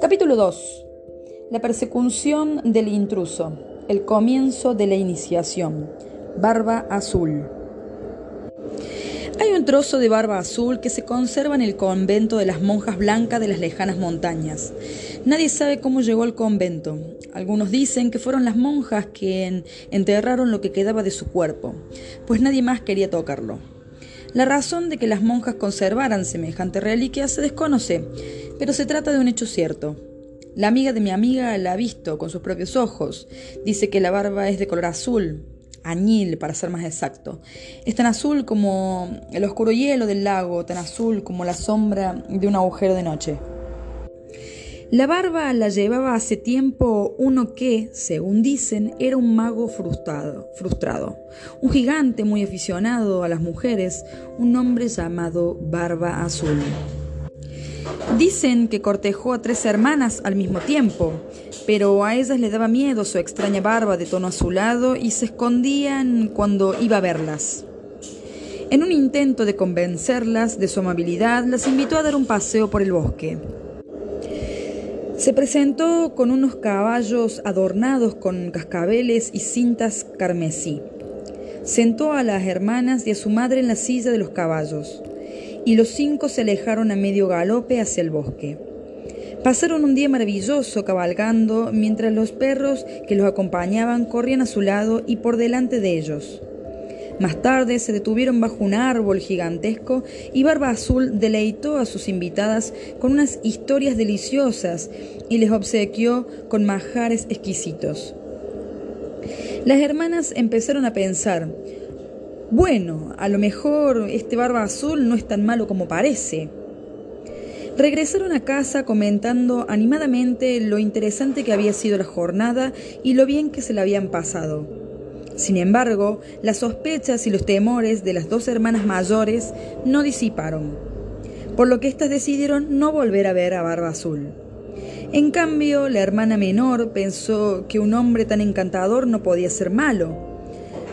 Capítulo 2. La persecución del intruso. El comienzo de la iniciación. Barba azul. Hay un trozo de barba azul que se conserva en el convento de las monjas blancas de las lejanas montañas. Nadie sabe cómo llegó al convento. Algunos dicen que fueron las monjas quien enterraron lo que quedaba de su cuerpo, pues nadie más quería tocarlo. La razón de que las monjas conservaran semejante reliquia se desconoce, pero se trata de un hecho cierto. La amiga de mi amiga la ha visto con sus propios ojos. Dice que la barba es de color azul, añil para ser más exacto. Es tan azul como el oscuro hielo del lago, tan azul como la sombra de un agujero de noche. La barba la llevaba hace tiempo uno que, según dicen, era un mago frustrado, frustrado, un gigante muy aficionado a las mujeres, un hombre llamado Barba Azul. Dicen que cortejó a tres hermanas al mismo tiempo, pero a ellas le daba miedo su extraña barba de tono azulado y se escondían cuando iba a verlas. En un intento de convencerlas de su amabilidad, las invitó a dar un paseo por el bosque. Se presentó con unos caballos adornados con cascabeles y cintas carmesí. Sentó a las hermanas y a su madre en la silla de los caballos y los cinco se alejaron a medio galope hacia el bosque. Pasaron un día maravilloso cabalgando mientras los perros que los acompañaban corrían a su lado y por delante de ellos. Más tarde se detuvieron bajo un árbol gigantesco y Barba Azul deleitó a sus invitadas con unas historias deliciosas y les obsequió con majares exquisitos. Las hermanas empezaron a pensar, bueno, a lo mejor este barba azul no es tan malo como parece. Regresaron a casa comentando animadamente lo interesante que había sido la jornada y lo bien que se la habían pasado. Sin embargo, las sospechas y los temores de las dos hermanas mayores no disiparon, por lo que éstas decidieron no volver a ver a Barba Azul. En cambio, la hermana menor pensó que un hombre tan encantador no podía ser malo,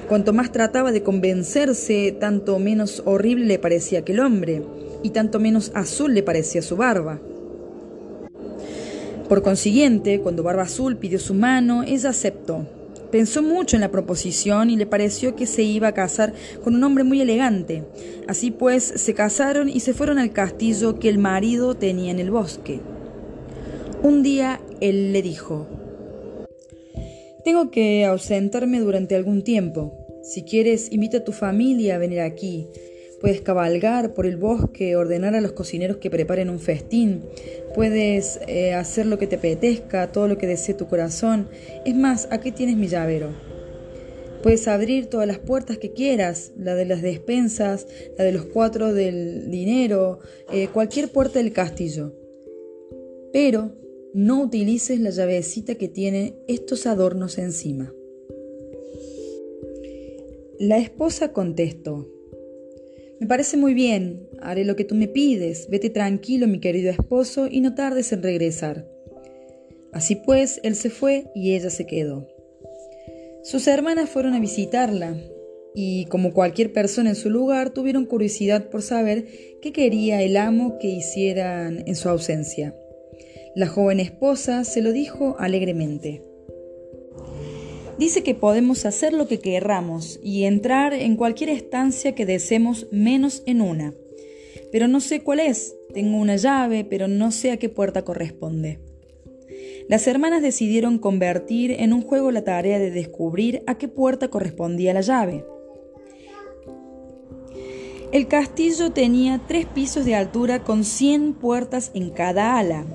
Cuanto más trataba de convencerse, tanto menos horrible le parecía aquel hombre, y tanto menos azul le parecía su barba. Por consiguiente, cuando Barba Azul pidió su mano, ella aceptó. Pensó mucho en la proposición y le pareció que se iba a casar con un hombre muy elegante. Así pues, se casaron y se fueron al castillo que el marido tenía en el bosque. Un día él le dijo, tengo que ausentarme durante algún tiempo. Si quieres, invita a tu familia a venir aquí. Puedes cabalgar por el bosque, ordenar a los cocineros que preparen un festín. Puedes eh, hacer lo que te apetezca, todo lo que desee tu corazón. Es más, aquí tienes mi llavero. Puedes abrir todas las puertas que quieras, la de las despensas, la de los cuatro del dinero, eh, cualquier puerta del castillo. Pero no utilices la llavecita que tiene estos adornos encima. La esposa contestó, Me parece muy bien, haré lo que tú me pides, vete tranquilo mi querido esposo y no tardes en regresar. Así pues, él se fue y ella se quedó. Sus hermanas fueron a visitarla y, como cualquier persona en su lugar, tuvieron curiosidad por saber qué quería el amo que hicieran en su ausencia. La joven esposa se lo dijo alegremente. Dice que podemos hacer lo que querramos y entrar en cualquier estancia que deseemos menos en una. Pero no sé cuál es. Tengo una llave, pero no sé a qué puerta corresponde. Las hermanas decidieron convertir en un juego la tarea de descubrir a qué puerta correspondía la llave. El castillo tenía tres pisos de altura con 100 puertas en cada ala,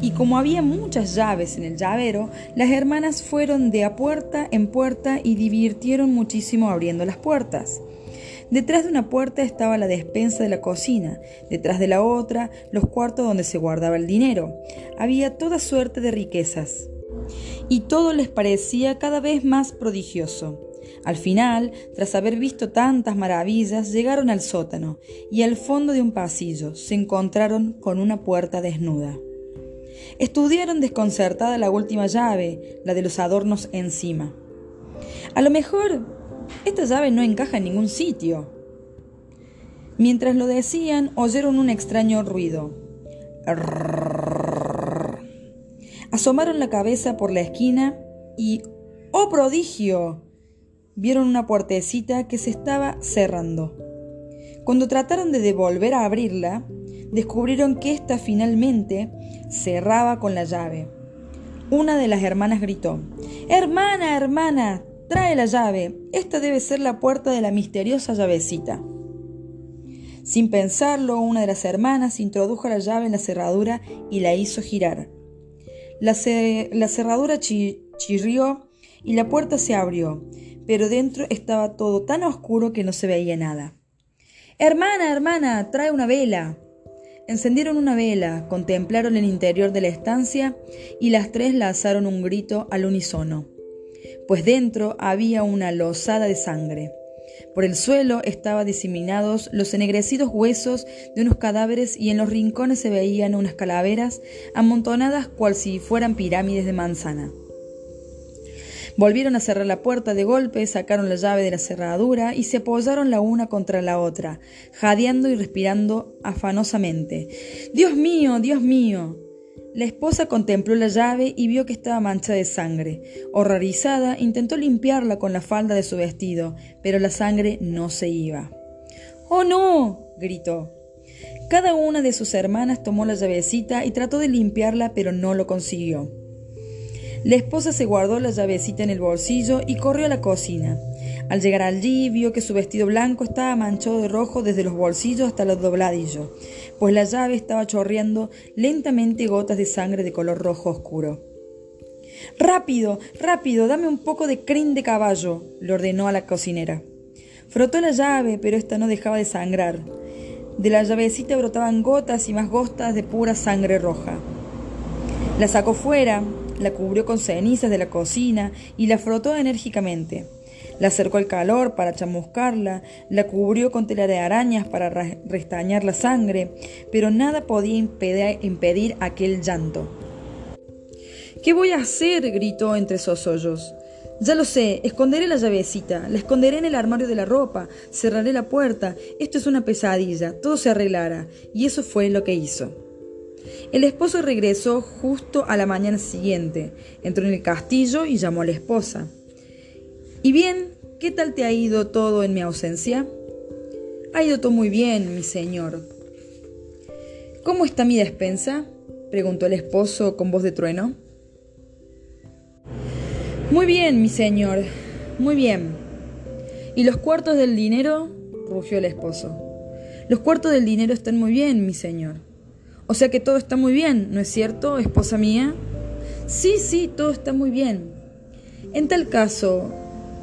y como había muchas llaves en el llavero, las hermanas fueron de a puerta en puerta y divirtieron muchísimo abriendo las puertas. Detrás de una puerta estaba la despensa de la cocina, detrás de la otra los cuartos donde se guardaba el dinero. Había toda suerte de riquezas. Y todo les parecía cada vez más prodigioso. Al final, tras haber visto tantas maravillas, llegaron al sótano y al fondo de un pasillo se encontraron con una puerta desnuda. Estudiaron desconcertada la última llave, la de los adornos encima. A lo mejor esta llave no encaja en ningún sitio. Mientras lo decían, oyeron un extraño ruido. Asomaron la cabeza por la esquina y, ¡oh prodigio! Vieron una puertecita que se estaba cerrando. Cuando trataron de devolver a abrirla, descubrieron que ésta finalmente cerraba con la llave. Una de las hermanas gritó, Hermana, hermana, trae la llave. Esta debe ser la puerta de la misteriosa llavecita. Sin pensarlo, una de las hermanas introdujo la llave en la cerradura y la hizo girar. La, cerradura chirrió y la puerta se abrió, pero dentro estaba todo tan oscuro que no se veía nada. Hermana, hermana, trae una vela. Encendieron una vela, contemplaron el interior de la estancia y las tres lanzaron un grito al unísono, pues dentro había una losada de sangre. Por el suelo estaban diseminados los ennegrecidos huesos de unos cadáveres y en los rincones se veían unas calaveras amontonadas cual si fueran pirámides de manzana. Volvieron a cerrar la puerta de golpe, sacaron la llave de la cerradura y se apoyaron la una contra la otra, jadeando y respirando afanosamente. Dios mío, Dios mío. La esposa contempló la llave y vio que estaba mancha de sangre. Horrorizada, intentó limpiarla con la falda de su vestido, pero la sangre no se iba. ¡Oh, no! gritó. Cada una de sus hermanas tomó la llavecita y trató de limpiarla, pero no lo consiguió. La esposa se guardó la llavecita en el bolsillo y corrió a la cocina. Al llegar allí vio que su vestido blanco estaba manchado de rojo desde los bolsillos hasta los dobladillos, pues la llave estaba chorreando lentamente gotas de sangre de color rojo oscuro. Rápido, rápido, dame un poco de crin de caballo, le ordenó a la cocinera. Frotó la llave, pero ésta no dejaba de sangrar. De la llavecita brotaban gotas y más gotas de pura sangre roja. La sacó fuera, la cubrió con cenizas de la cocina y la frotó enérgicamente. La acercó al calor para chamuscarla, la cubrió con tela de arañas para restañar la sangre, pero nada podía impedir, aquel llanto. ¿Qué voy a hacer? gritó entre sosollos. Ya lo sé, esconderé la llavecita, la esconderé en el armario de la ropa, cerraré la puerta. Esto es una pesadilla, todo se arreglará. Y eso fue lo que hizo. El esposo regresó justo a la mañana siguiente, entró en el castillo y llamó a la esposa. ¿Y bien? ¿Qué tal te ha ido todo en mi ausencia? Ha ido todo muy bien, mi señor. ¿Cómo está mi despensa? preguntó el esposo con voz de trueno. Muy bien, mi señor, muy bien. ¿Y los cuartos del dinero? rugió el esposo. Los cuartos del dinero están muy bien, mi señor. O sea que todo está muy bien, ¿no es cierto, esposa mía? Sí, sí, todo está muy bien. En tal caso,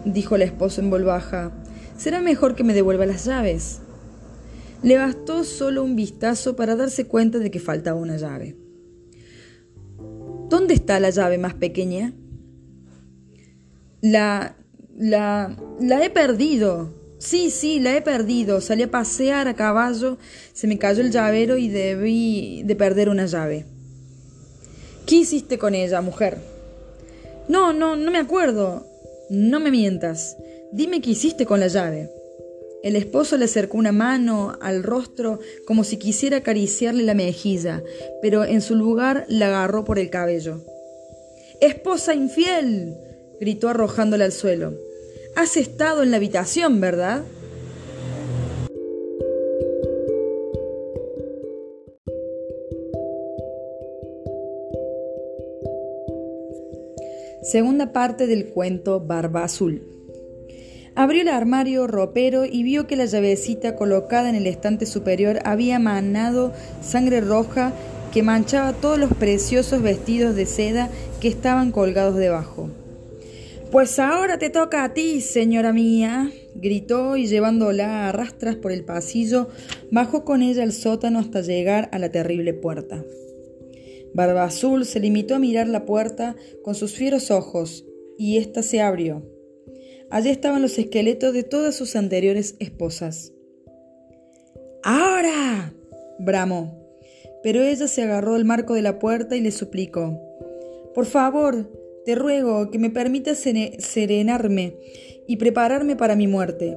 dijo el esposo en voz baja, será mejor que me devuelva las llaves. Le bastó solo un vistazo para darse cuenta de que faltaba una llave. ¿Dónde está la llave más pequeña? La... la... la he perdido, Sí, sí, la he perdido. Salí a pasear a caballo, se me cayó el llavero y debí de perder una llave. ¿Qué hiciste con ella, mujer? No, no, no me acuerdo. No me mientas. Dime qué hiciste con la llave. El esposo le acercó una mano al rostro como si quisiera acariciarle la mejilla, pero en su lugar la agarró por el cabello. ¡Esposa infiel! gritó arrojándola al suelo. Has estado en la habitación, ¿verdad? Segunda parte del cuento Barba Azul. Abrió el armario ropero y vio que la llavecita colocada en el estante superior había manado sangre roja que manchaba todos los preciosos vestidos de seda que estaban colgados debajo. Pues ahora te toca a ti, señora mía, gritó y llevándola a rastras por el pasillo, bajó con ella al sótano hasta llegar a la terrible puerta. Barba Azul se limitó a mirar la puerta con sus fieros ojos, y ésta se abrió. Allí estaban los esqueletos de todas sus anteriores esposas. ¡Ahora! bramó. Pero ella se agarró al marco de la puerta y le suplicó. Por favor, te ruego que me permitas serenarme y prepararme para mi muerte.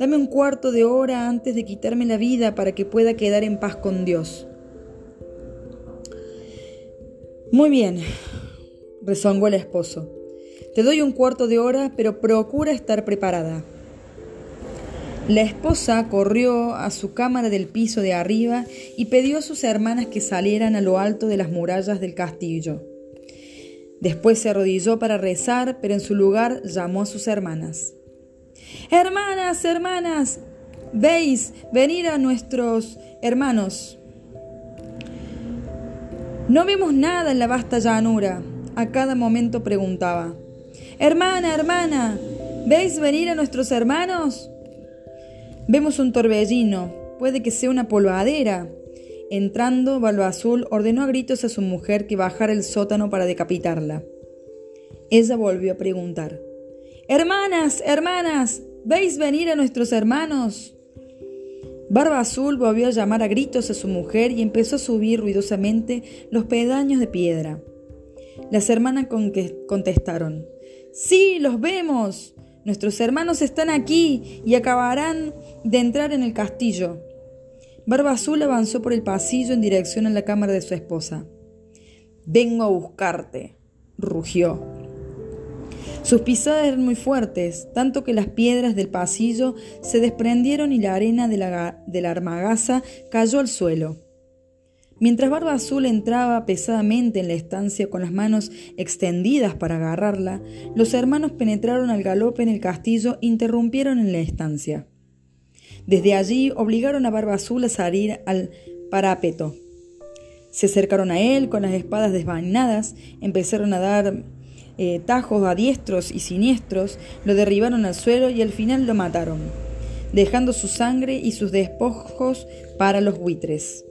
Dame un cuarto de hora antes de quitarme la vida para que pueda quedar en paz con Dios. Muy bien, rezongó el esposo. Te doy un cuarto de hora, pero procura estar preparada. La esposa corrió a su cámara del piso de arriba y pidió a sus hermanas que salieran a lo alto de las murallas del castillo. Después se arrodilló para rezar, pero en su lugar llamó a sus hermanas. Hermanas, hermanas, veis venir a nuestros hermanos. No vemos nada en la vasta llanura. A cada momento preguntaba. Hermana, hermana, ¿veis venir a nuestros hermanos? Vemos un torbellino, puede que sea una polvadera. Entrando, Balba Azul ordenó a gritos a su mujer que bajara el sótano para decapitarla. Ella volvió a preguntar. Hermanas, hermanas, ¿veis venir a nuestros hermanos? Barba Azul volvió a llamar a gritos a su mujer y empezó a subir ruidosamente los pedaños de piedra. Las hermanas contestaron, Sí, los vemos. Nuestros hermanos están aquí y acabarán de entrar en el castillo. Barba Azul avanzó por el pasillo en dirección a la cámara de su esposa. Vengo a buscarte, rugió. Sus pisadas eran muy fuertes, tanto que las piedras del pasillo se desprendieron y la arena de la, armagaza cayó al suelo. Mientras Barba Azul entraba pesadamente en la estancia con las manos extendidas para agarrarla, los hermanos penetraron al galope en el castillo e interrumpieron en la estancia. Desde allí obligaron a Barba Azul a salir al parapeto. Se acercaron a él con las espadas desvainadas, empezaron a dar eh, tajos a diestros y siniestros, lo derribaron al suelo y al final lo mataron, dejando su sangre y sus despojos para los buitres.